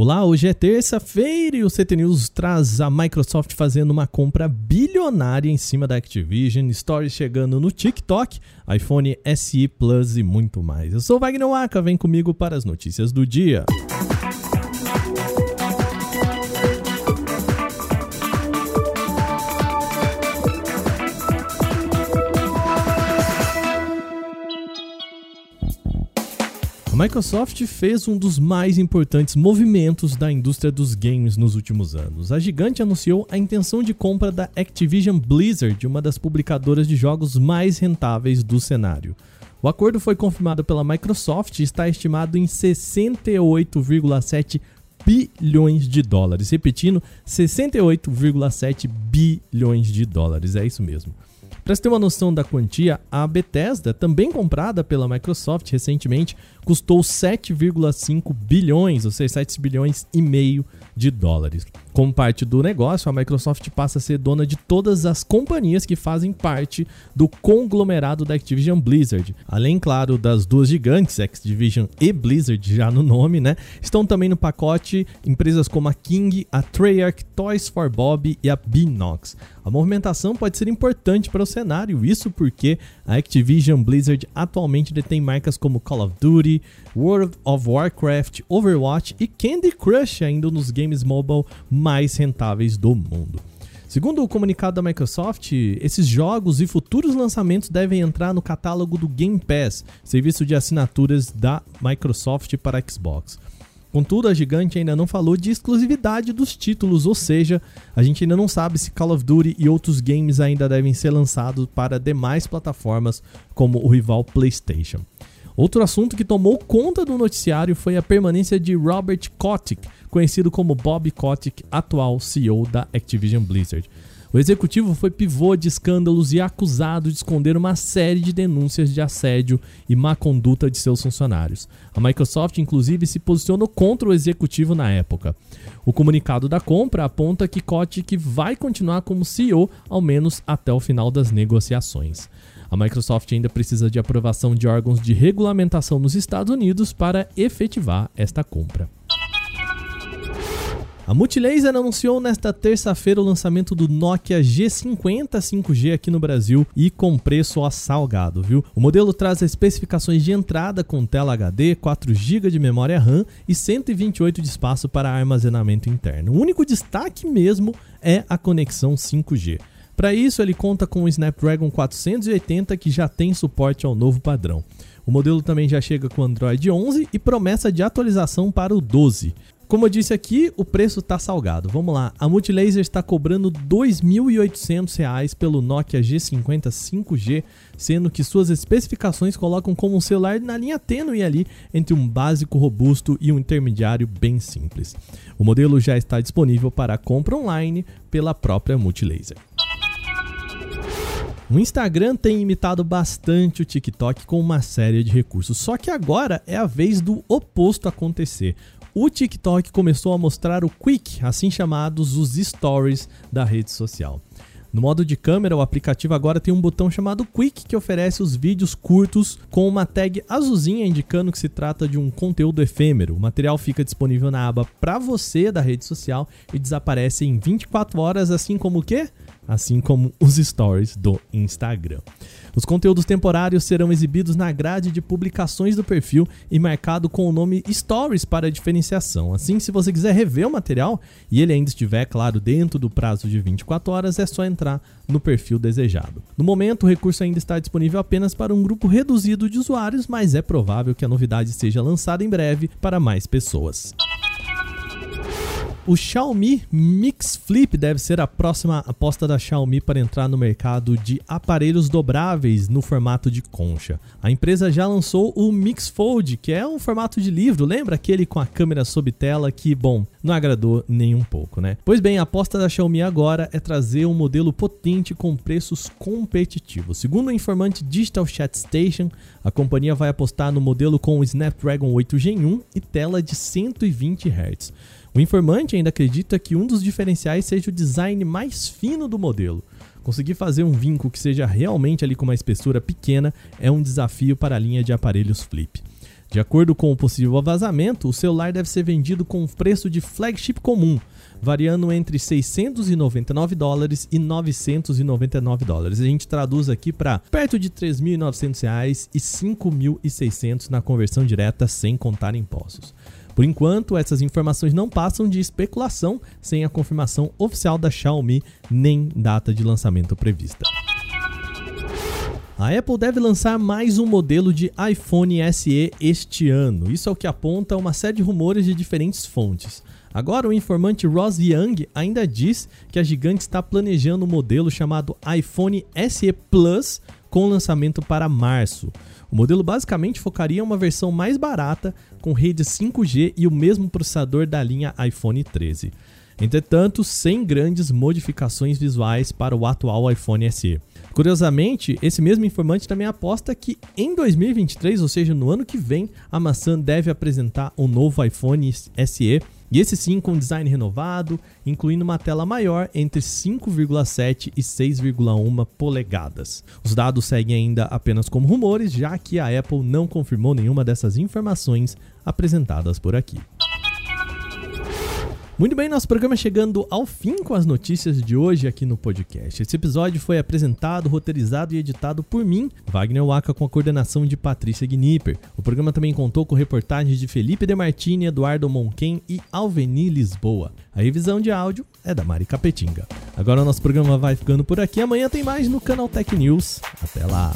Olá, hoje é terça-feira e o CT News traz a Microsoft fazendo uma compra bilionária em cima da Activision, stories chegando no TikTok, iPhone SE Plus e muito mais. Eu sou Wagner Waka, vem comigo para as notícias do dia. Microsoft fez um dos mais importantes movimentos da indústria dos games nos últimos anos. A gigante anunciou a intenção de compra da Activision Blizzard, uma das publicadoras de jogos mais rentáveis do cenário. O acordo foi confirmado pela Microsoft e está estimado em 68,7 bilhões de dólares. Repetindo, 68,7 bilhões de dólares. É isso mesmo. Para você ter uma noção da quantia, a Bethesda, também comprada pela Microsoft recentemente, custou 7,5 bilhões, ou seja, 7 bilhões e meio de dólares. Como parte do negócio, a Microsoft passa a ser dona de todas as companhias que fazem parte do conglomerado da Activision Blizzard. Além, claro, das duas gigantes, Activision e Blizzard, já no nome, né? Estão também no pacote empresas como a King, a Treyarch, Toys for Bob e a Binox. A movimentação pode ser importante para o cenário, isso porque a Activision Blizzard atualmente detém marcas como Call of Duty, World of Warcraft, Overwatch e Candy Crush, ainda nos games mobile rentáveis do mundo. Segundo o comunicado da Microsoft, esses jogos e futuros lançamentos devem entrar no catálogo do Game Pass, serviço de assinaturas da Microsoft para Xbox. Contudo, a gigante ainda não falou de exclusividade dos títulos, ou seja, a gente ainda não sabe se Call of Duty e outros games ainda devem ser lançados para demais plataformas como o rival PlayStation. Outro assunto que tomou conta do noticiário foi a permanência de Robert Kotick, conhecido como Bob Kotick, atual CEO da Activision Blizzard. O executivo foi pivô de escândalos e acusado de esconder uma série de denúncias de assédio e má conduta de seus funcionários. A Microsoft, inclusive, se posicionou contra o executivo na época. O comunicado da compra aponta que Kotick vai continuar como CEO, ao menos até o final das negociações. A Microsoft ainda precisa de aprovação de órgãos de regulamentação nos Estados Unidos para efetivar esta compra. A Multilaser anunciou nesta terça-feira o lançamento do Nokia G50 5G aqui no Brasil e com preço a salgado, viu? O modelo traz especificações de entrada com tela HD, 4 GB de memória RAM e 128 de espaço para armazenamento interno. O único destaque mesmo é a conexão 5G. Para isso, ele conta com o Snapdragon 480 que já tem suporte ao novo padrão. O modelo também já chega com Android 11 e promessa de atualização para o 12. Como eu disse aqui, o preço está salgado. Vamos lá, a Multilaser está cobrando R$ 2.800 pelo Nokia G50 5G, sendo que suas especificações colocam como um celular na linha tênue ali entre um básico robusto e um intermediário bem simples. O modelo já está disponível para compra online pela própria Multilaser. O Instagram tem imitado bastante o TikTok com uma série de recursos, só que agora é a vez do oposto acontecer. O TikTok começou a mostrar o Quick, assim chamados os stories da rede social. No modo de câmera, o aplicativo agora tem um botão chamado Quick que oferece os vídeos curtos com uma tag azulzinha indicando que se trata de um conteúdo efêmero. O material fica disponível na aba para você da rede social e desaparece em 24 horas, assim como o quê? assim como os stories do Instagram. Os conteúdos temporários serão exibidos na grade de publicações do perfil e marcado com o nome Stories para diferenciação. Assim, se você quiser rever o material e ele ainda estiver, claro, dentro do prazo de 24 horas, é só entrar no perfil desejado. No momento, o recurso ainda está disponível apenas para um grupo reduzido de usuários, mas é provável que a novidade seja lançada em breve para mais pessoas. O Xiaomi Mix Flip deve ser a próxima aposta da Xiaomi para entrar no mercado de aparelhos dobráveis no formato de concha. A empresa já lançou o Mix Fold, que é um formato de livro, lembra aquele com a câmera sob tela que, bom, não agradou nem um pouco, né? Pois bem, a aposta da Xiaomi agora é trazer um modelo potente com preços competitivos. Segundo o informante Digital Chat Station, a companhia vai apostar no modelo com o Snapdragon 8 Gen 1 e tela de 120 Hz. O informante ainda acredita que um dos diferenciais seja o design mais fino do modelo. Conseguir fazer um vinco que seja realmente ali com uma espessura pequena é um desafio para a linha de aparelhos flip. De acordo com o possível vazamento, o celular deve ser vendido com preço de flagship comum, variando entre 699 dólares e 999 dólares. A gente traduz aqui para perto de 3.900 reais e 5.600 na conversão direta sem contar impostos. Por enquanto, essas informações não passam de especulação, sem a confirmação oficial da Xiaomi nem data de lançamento prevista. A Apple deve lançar mais um modelo de iPhone SE este ano. Isso é o que aponta uma série de rumores de diferentes fontes. Agora, o informante Ross Young ainda diz que a gigante está planejando um modelo chamado iPhone SE Plus com lançamento para março. O modelo basicamente focaria em uma versão mais barata, com rede 5G e o mesmo processador da linha iPhone 13. Entretanto, sem grandes modificações visuais para o atual iPhone SE. Curiosamente, esse mesmo informante também aposta que em 2023, ou seja, no ano que vem, a maçã deve apresentar um novo iPhone SE e esse sim com design renovado, incluindo uma tela maior entre 5,7 e 6,1 polegadas. Os dados seguem ainda apenas como rumores, já que a Apple não confirmou nenhuma dessas informações apresentadas por aqui. Muito bem, nosso programa chegando ao fim com as notícias de hoje aqui no podcast. Esse episódio foi apresentado, roteirizado e editado por mim, Wagner Waka, com a coordenação de Patrícia Gnipper. O programa também contou com reportagens de Felipe Demartini, Eduardo Monquen e Alveni Lisboa. A revisão de áudio é da Mari Capetinga. Agora o nosso programa vai ficando por aqui. Amanhã tem mais no canal Tech News. Até lá!